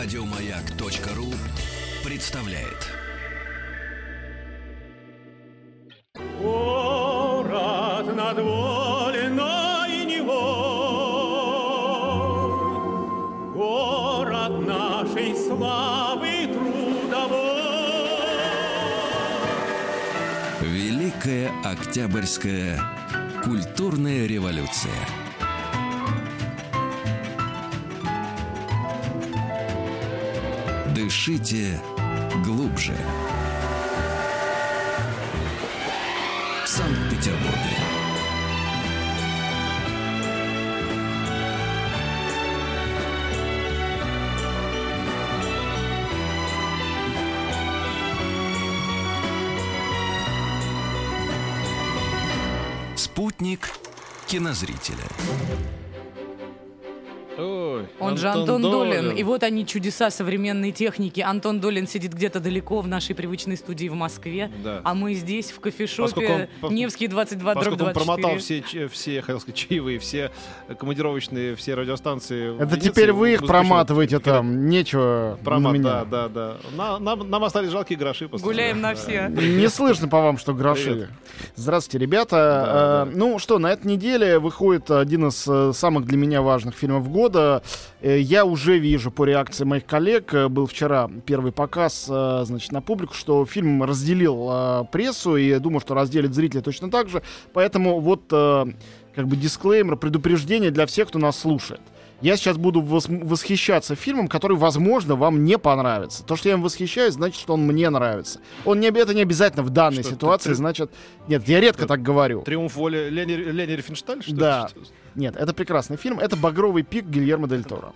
Радиомаяк.ру представляет. Город над Вольной Невой, Город нашей славы трудовой. Великая Октябрьская культурная революция. Дышите глубже. В Санкт-Петербурге. Спутник кинозрителя. Ой, Он же Антон Долин. И вот они, чудеса современной техники. Антон Долин сидит где-то далеко в нашей привычной студии в Москве. Да. А мы здесь, в кофешопе он- Невский 22 дробь Поскольку он 24. промотал все, все, хотел сказать, чаевые, все командировочные, все радиостанции. Это Венеции, теперь вы их проматываете там, нечего Промат, на да, меня. да, да. На- нам, нам остались жалкие гроши. Гуляем на все. Не слышно по вам, что гроши. Привет. Здравствуйте, ребята. Да, Э, да. Ну что, на этой неделе выходит один из э, самых для меня важных фильмов года. Э, Я уже вижу по реакции моих коллег, э, был вчера первый показ, э, значит, на публику, что фильм разделил прессу, и я думаю, что разделит зрители точно так же. Поэтому вот как бы дисклеймер, предупреждение для всех, кто нас слушает. Я сейчас буду вос- восхищаться фильмом, который, возможно, вам не понравится. То, что я им восхищаюсь, значит, что он мне нравится. Он не, это не обязательно в данной Что, ситуации, ты- значит... Нет, я редко так говорю. Триумф воли Лени, Лени Рифеншталь, что ли? Да. Что- Нет, это прекрасный фильм. Это «Багровый пик» Гильермо Дель Торо.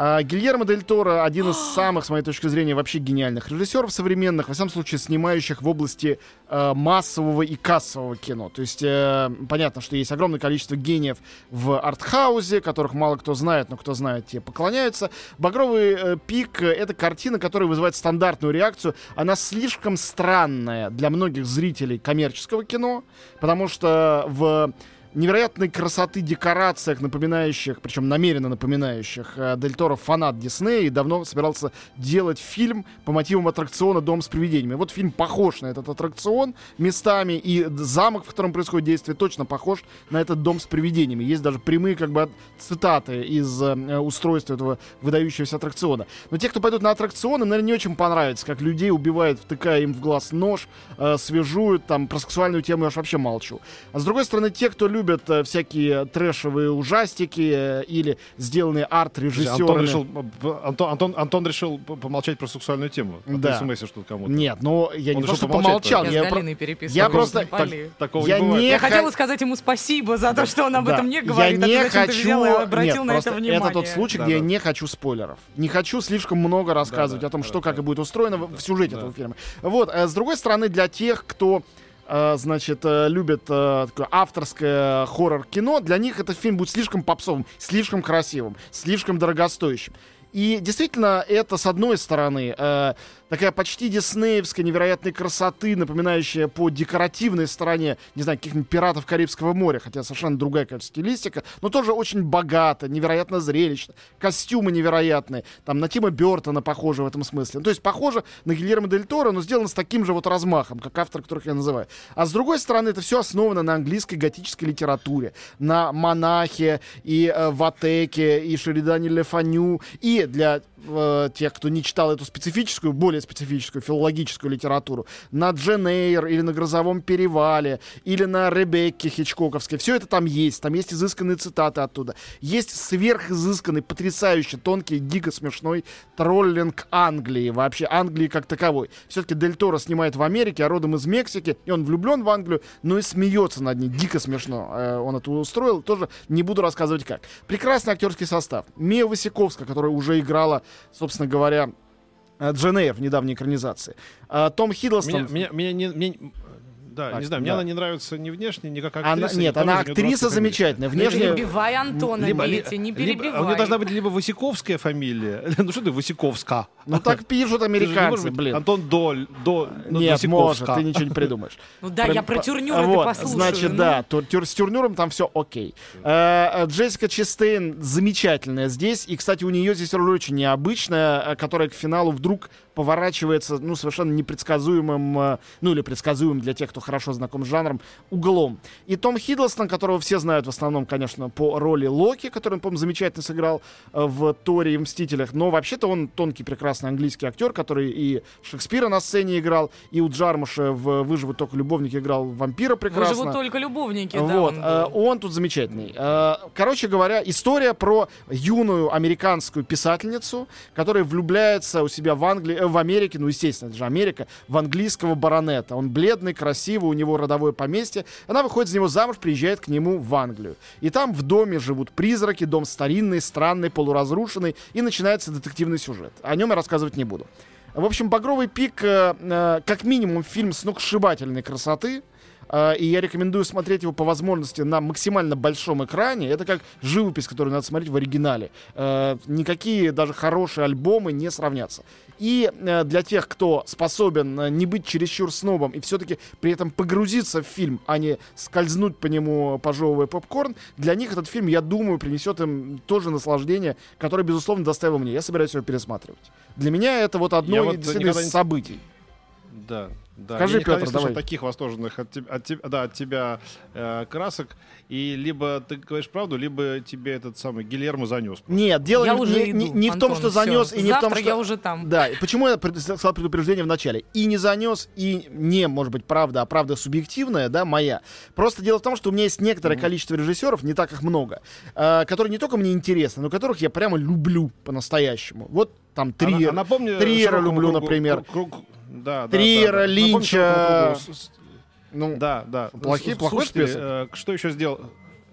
А, Гильермо Дель Торо один из самых, с моей точки зрения, вообще гениальных режиссеров современных, во всяком случае, снимающих в области э, массового и кассового кино. То есть э, понятно, что есть огромное количество гениев в артхаузе, которых мало кто знает, но кто знает, те поклоняются. «Багровый э, пик» — это картина, которая вызывает стандартную реакцию. Она слишком странная для многих зрителей коммерческого кино, потому что в невероятной красоты декорациях, напоминающих, причем намеренно напоминающих э, Дель Торо фанат Диснея и давно собирался делать фильм по мотивам аттракциона «Дом с привидениями». Вот фильм похож на этот аттракцион местами, и замок, в котором происходит действие, точно похож на этот «Дом с привидениями». Есть даже прямые как бы цитаты из э, устройства этого выдающегося аттракциона. Но те, кто пойдут на аттракцион, им, наверное, не очень понравится, как людей убивают, втыкая им в глаз нож, э, свяжут, там, про сексуальную тему я уж вообще молчу. А с другой стороны, те, кто любят э, всякие трэшевые ужастики э, или сделанные Антон арт-режиссерами... решил, э, Антон, Антон, Антон решил помолчать про сексуальную тему. А Да. ты смс что кому-то. Нет, ну я Он не то, решил что помолчать помолчал, Я я, про- я просто- не пали. Такого я не не Я хотела сказать ему спасибо за то, что он об Да. этом не говорит. Я а не зачем-то хочу... взял и обратил Нет, на просто это внимание. это тот случай, Да, где я да. не хочу спойлеров. Не хочу слишком много рассказывать Да, да, о том, да, что, да. как и будет устроено в- в сюжете Да. этого фильма. Вот. С другой стороны, для тех, кто значит, э, любит э, такое авторское хоррор-кино, для них этот фильм будет слишком попсовым, слишком красивым, слишком дорогостоящим. И действительно, это, с одной стороны, э, такая почти диснеевская невероятной красоты, напоминающая по декоративной стороне, не знаю, каких-нибудь пиратов Карибского моря, хотя совершенно другая, конечно, стилистика, но тоже очень богато, невероятно зрелищно, костюмы невероятные, там на Тима Бертона похоже в этом смысле. Ну, то есть похоже на Гильермо Дель Торо, но сделано с таким же вот размахом, как автор, которых я называю. А с другой стороны, это все основано на английской готической литературе, на монахе и э, Ватеке, и Шеридане Лефаню, и для э, тех, кто не читал эту специфическую, более специфическую филологическую литературу, на Джен Эйр или на Грозовом перевале, или на Ребекке Хичкоковской. Все это там есть. Там есть изысканные цитаты оттуда. Есть сверхизысканный, потрясающе тонкий, дико смешной троллинг Англии. Вообще Англии как таковой. Все-таки Дель Торо снимает в Америке, а родом из Мексики. И он влюблен в Англию, но и смеется над ней. Дико смешно. Э, Он это устроил. Тоже не буду рассказывать как. Прекрасный актерский состав. Мия Васиковская, которая уже играла, собственно говоря, э, Джен Эйр в недавней экранизации. А, Том Хиддлстон. Меня, меня, меня не- меня- Да, Так, не знаю, мне да. она не нравится ни внешне, ни как Она, актриса. ни нет, она актриса замечательная. Не Внешне... перебивай Антона, Либо, ли- Митя, не либо- перебивай. а у нее должна быть либо Васиковская фамилия. ну что ты Васиковска? Ну так пишут не американцы, быть блин. Антон Доль, до, ну, Нет, Васиковска. может, ты ничего не придумаешь. Ну да, я про тюрнюры ты Вот, послушаю. Значит, ну. да, с тюрнюром там все окей. Э, э, Джессика Честейн замечательная здесь. И, кстати, у нее здесь роль очень необычная, э, которая к финалу вдруг поворачивается, ну, совершенно непредсказуемым, э, ну, или предсказуемым для тех, кто хорошо знаком с жанром, углом. И Том Хиддлстон, которого все знают в основном, конечно, по роли Локи, который он, по-моему, замечательно сыграл э, в Торе и Мстителях. Но вообще-то он тонкий, прекрасный английский актер, который и Шекспира на сцене играл, и у Джармуша в «Выживут только любовники» играл вампира прекрасно. Выживут только любовники, да. Вот, он э, был. он тут замечательный. Короче говоря, история про юную американскую писательницу, которая влюбляется у себя в Англии, в Америке, ну, естественно, это же Америка, в английского баронета. Он бледный, красивый, у него родовое поместье. Она выходит за него замуж, приезжает к нему в Англию. И там в доме живут призраки, дом старинный, странный, полуразрушенный, и начинается детективный сюжет. О нем я рассказывать не буду. В общем, «Багровый пик» э, э, как минимум фильм сногсшибательной красоты. Э, И я рекомендую смотреть его по возможности на максимально большом экране. Это как живопись, которую надо смотреть в оригинале. Э, Никакие даже хорошие альбомы не сравнятся. И э, для тех, кто способен не быть чересчур снобом и все-таки при этом погрузиться в фильм, а не скользнуть по нему, пожевывая попкорн, для них этот фильм, я думаю, принесет им тоже наслаждение, которое, безусловно, доставило мне. Я собираюсь его пересматривать. Для меня это вот одно Я из вот не- событий. Да, да. Скажи, я Петр, не давай. таких восторженных от, теб- от да, от тебя э, красок. И либо ты говоришь правду, либо тебе этот самый Гильермо занес. Нет, дело Я не, уже не- иду, не- не в том, Антон, что занес, и не в том, Завтра что... я уже там. Да, почему я пред- сказал предупреждение в начале? И не занес, и не, может быть, правда, а правда субъективная, да, моя. Просто дело в том, что у меня есть некоторое количество режиссеров, не так их много, э, которые не только мне интересны, но которых я прямо люблю по-настоящему. Вот там А на- Триер, а напомни Триера люблю, кругу- например. круг- круг- да, Триера, да, да. Линча. ну, Да, да. Плохие- С- плохой список? э, Что еще сделал?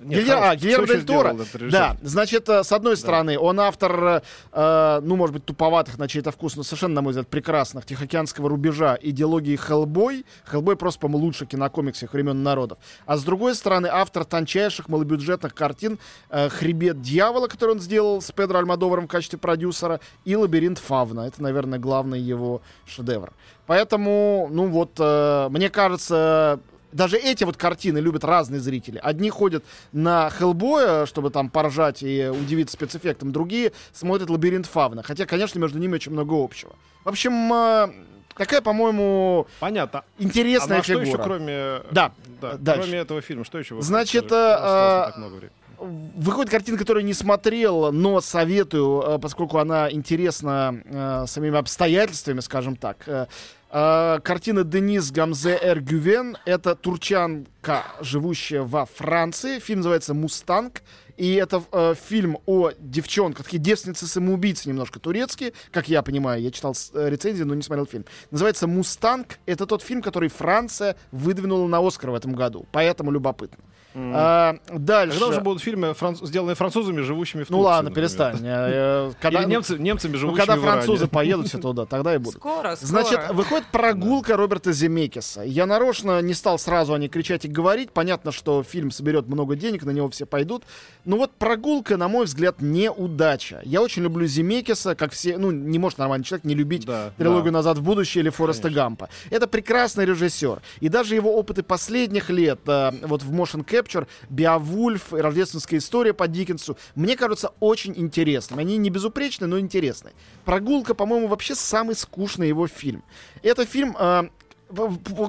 Нет, Гильер- а. Гильермо Дель Торо. Да, значит, э, с одной стороны, он автор, э, ну, может быть, туповатых на чей-то вкус, но совершенно, на мой взгляд, прекрасных Тихоокеанского рубежа идеологии Хеллбой. Хеллбой просто, по-моему, лучший кинокомикс всех времен народов. А с другой стороны, автор тончайших малобюджетных картин э, «Хребет дьявола», который он сделал с Педро Альмадоваром в качестве продюсера, и «Лабиринт Фавна». Это, наверное, главный его шедевр. Поэтому, ну вот, э, мне кажется, даже эти вот картины любят разные зрители. Одни ходят на Хеллбоя, чтобы там поржать и удивиться спецэффектом, другие смотрят «Лабиринт Фавна». Хотя, конечно, между ними очень много общего. В общем, э, такая, по-моему, Понятно. интересная а что фигура. еще, кроме... Да, да, дальше. кроме этого фильма, что еще? выходит? Значит, э, не э, так много времени. Выходит картина, которую не смотрел, но советую, э, поскольку она интересна э, самими обстоятельствами, скажем так. Э, э, Картина Денис Гамзе Эргювен. Это турчанка, живущая во Франции. Фильм называется «Мустанг». И это э, фильм о девчонках, такие девственницы-самоубийцы немножко турецкие, как я понимаю. Я читал э, рецензии, но не смотрел фильм. Называется «Мустанг». Это тот фильм, который Франция выдвинула на Оскар в этом году. Поэтому любопытно. А, дальше. Когда уже будут фильмы, франц- сделанные французами, живущими в Ну Турции, ладно, например? перестань. Когда, Или немцы, немцами, ну, живущими когда в Иране. французы поедут все туда, тогда и будут. Скоро, скоро. Значит, выходит прогулка Роберта Земекиса. Я нарочно не стал сразу о ней кричать и говорить. Понятно, что фильм соберет много денег, на него все пойдут. Но вот прогулка, на мой взгляд, неудача. Я очень люблю Земекиса, как все... Ну, не может нормальный человек не любить Да, трилогию да. «Назад в будущее» или Фореста Гампа. Это прекрасный режиссер. И даже его опыты последних лет, э, вот в Motion Capture, Биовульф, рождественская история по Диккенсу, мне кажутся очень интересными. Они не безупречны, но интересны. «Прогулка», по-моему, вообще самый скучный его фильм. Это фильм... э,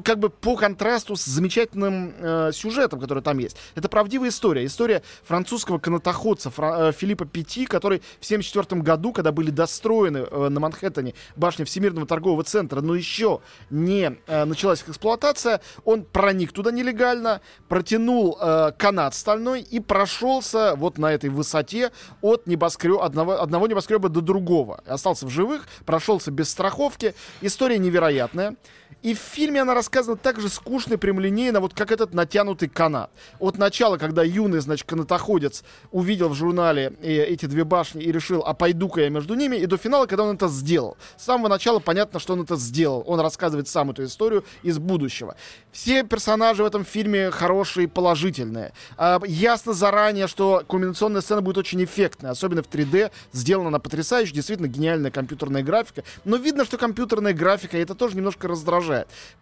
как бы по контрасту с замечательным э, сюжетом, который там есть. Это правдивая история. История французского канатоходца Фра- э, Филиппа Пяти, который в 1974 году, когда были достроены э, на Манхэттене башни Всемирного торгового центра, но еще не э, началась их эксплуатация, он проник туда нелегально, протянул э, канат стальной и прошелся вот на этой высоте от небоскреба, одного, одного небоскреба до другого. Остался в живых, прошелся без страховки. История невероятная. И в фильме она рассказана так же скучно и прямолинейно, вот как этот натянутый канат. От начала, когда юный, значит, канатоходец увидел в журнале э, эти две башни и решил, а пойду-ка я между ними, и до финала, когда он это сделал. С самого начала понятно, что он это сделал. Он рассказывает сам эту историю из будущего. Все персонажи в этом фильме хорошие, положительные. А, ясно заранее, что кульминационная сцена будет очень эффектная, особенно в 3D. Сделана она потрясающе, действительно гениальная компьютерная графика. Но видно, что компьютерная графика, и это тоже немножко раздражает.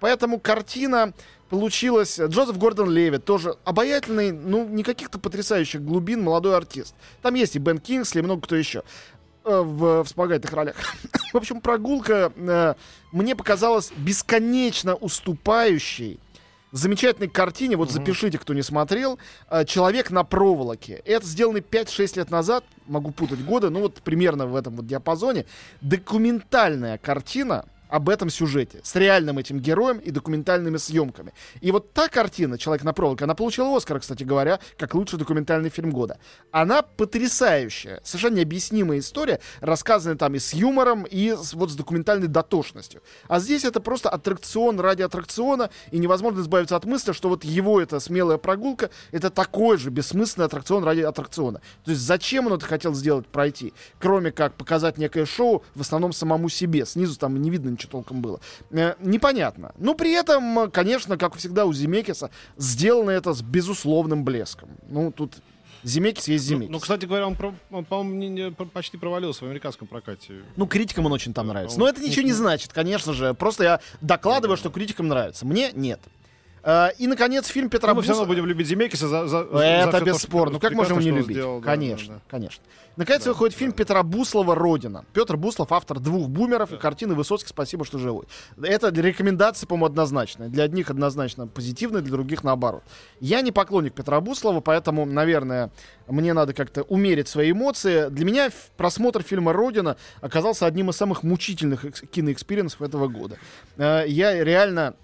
Поэтому картина получилась. Джозеф Гордон Леви тоже обаятельный, ну, не каких-то потрясающих глубин молодой артист. Там есть и Бен Кингсли, и много кто еще э, в вспомогательных ролях. в общем, прогулка э, мне показалась бесконечно уступающей замечательной картине, вот запишите, кто не смотрел, э, «Человек на проволоке». Это сделано 5-6 лет назад, могу путать годы, ну вот примерно в этом вот диапазоне. Документальная картина, об этом сюжете, с реальным этим героем и документальными съемками. И вот та картина «Человек на проволоке», она получила Оскар, кстати говоря, как лучший документальный фильм года. Она потрясающая, совершенно необъяснимая история, рассказанная там и с юмором, и с, вот с документальной дотошностью. А здесь это просто аттракцион ради аттракциона, и невозможно избавиться от мысли, что вот его эта смелая прогулка, это такой же бессмысленный аттракцион ради аттракциона. То есть зачем он это хотел сделать, пройти? Кроме как показать некое шоу, в основном самому себе. Снизу там не видно ничего толком было. Э, непонятно. Но при этом, конечно, как всегда у Земекиса, сделано это с безусловным блеском. Ну, тут Земекис есть Земекис. Ну, ну, кстати говоря, он, он по-моему, почти провалился в американском прокате. Ну, критикам он очень там нравится. Но это ничего не значит, конечно же. Просто я докладываю, что критикам нравится. Мне нет. Uh, и, наконец, фильм Петра ну, мы все равно будем любить Земекиса за, за Это за бесспорно. Ну, как можем не любить? Сделал, конечно, да, да. конечно. Наконец да, выходит да. фильм Петра Буслова «Родина». Петр Буслов, автор «Двух бумеров» да. и картины «Высоцкий. Спасибо, что живой». Это рекомендация, по-моему, однозначная. Для одних однозначно позитивная, для других наоборот. Я не поклонник Петра Буслова, поэтому, наверное, мне надо как-то умерить свои эмоции. Для меня просмотр фильма «Родина» оказался одним из самых мучительных кино experience ов этого года. Э, я реально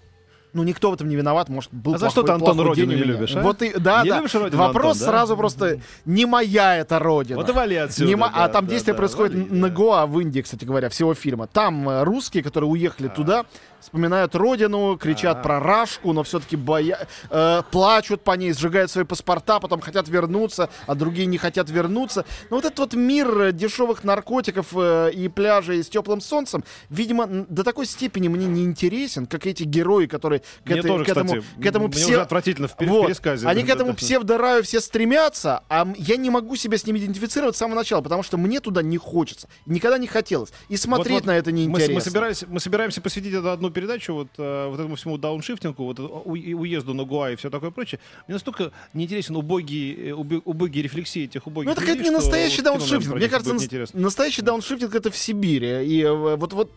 ну, никто в этом не виноват, может, был А за что ты Антон Родину не любишь, а? Вот и, да, не да. Родину, Вопрос Антон, сразу просто, не моя это Родина. Вот и вали отсюда. Не мо... да, а там да, действие да, происходит вали, на да. Гоа, в Индии, кстати говоря, всего фильма. Там э, русские, которые уехали А. туда, вспоминают родину, кричат А. про Рашку, но все-таки боя... э, плачут по ней, сжигают свои паспорта, потом хотят вернуться, а другие не хотят вернуться. Но вот этот вот мир э, дешевых наркотиков э, и пляжей с теплым солнцем, видимо, до такой степени мне не интересен, как эти герои, которые к, Мне этой- тоже, к этому, кстати, к этому мне псе- уже отвратительно в, вот. пересказе. Они к этому псевдораю все стремятся, а я не могу себя с ними идентифицировать с самого начала, потому что мне туда не хочется. Никогда не хотелось. И смотреть Вот-вот на это Мы, неинтересно. мы, собирались, мы собираемся посвятить это одну передачу вот, э, вот этому всему дауншифтингу, вот это у- уезду на Гоа и все такое прочее. Мне настолько неинтересен убогий, э, убогие рефлексии этих убогих Ну, это людей, не настоящий вот кино, дауншифтинг. наверное, Мне кажется, неинтересно. настоящий дауншифтинг это в Сибири. И э, вот, вот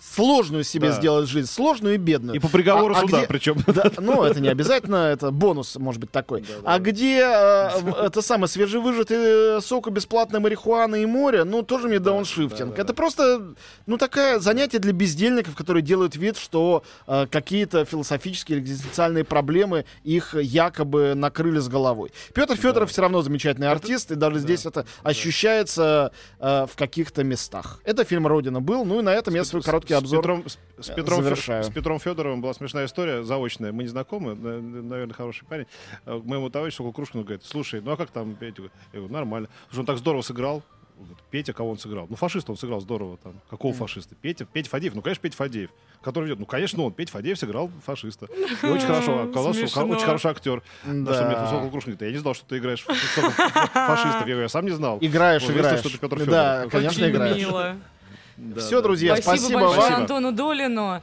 сложную себе Да. сделать жизнь, сложную и бедную. И по приговору А- а суда, где- причем. Да, ну, это не обязательно, это бонус, может быть, такой. а где э, это самое свежевыжатый э, сок и бесплатная марихуана и море, ну, тоже мне дауншифтинг. Это просто, ну, такое занятие для бездельников, которые делают вид, что э, какие-то философические или экзистенциальные проблемы их якобы накрыли с головой. Петр Федоров все равно замечательный артист, и даже здесь это ощущается э, в каких-то местах. Это фильм «Родина» был, ну, и на этом я свой короткий С обзор Петром, с, с Петром, Фе- завершаю. с Петром Федоровым была смешная история, заочная. Мы не знакомы, на- наверное, хороший парень. А К моему товарищу около Крушкину говорит, слушай, ну а как там Петя? Я говорю, нормально. Слушай, он так здорово сыграл. Он говорит, Петя, кого он сыграл? Ну, фашиста он сыграл здорово там. Какого фашиста? Петя, Петя Фадеев. Ну, конечно, Петя Фадеев. Который ведет. Ну, конечно, он. Петя Фадеев сыграл фашиста. И очень хорошо. Оказалось, что очень хороший актер. На что мне Да. Крушкин говорит, я не знал, что ты играешь фашистов. Я говорю, я сам не знал. Играешь, Вот, играешь. что ты Петр Да, конечно, играешь. мило. Да, Все, да. друзья, Спасибо, спасибо, большое вам. Антону Долину.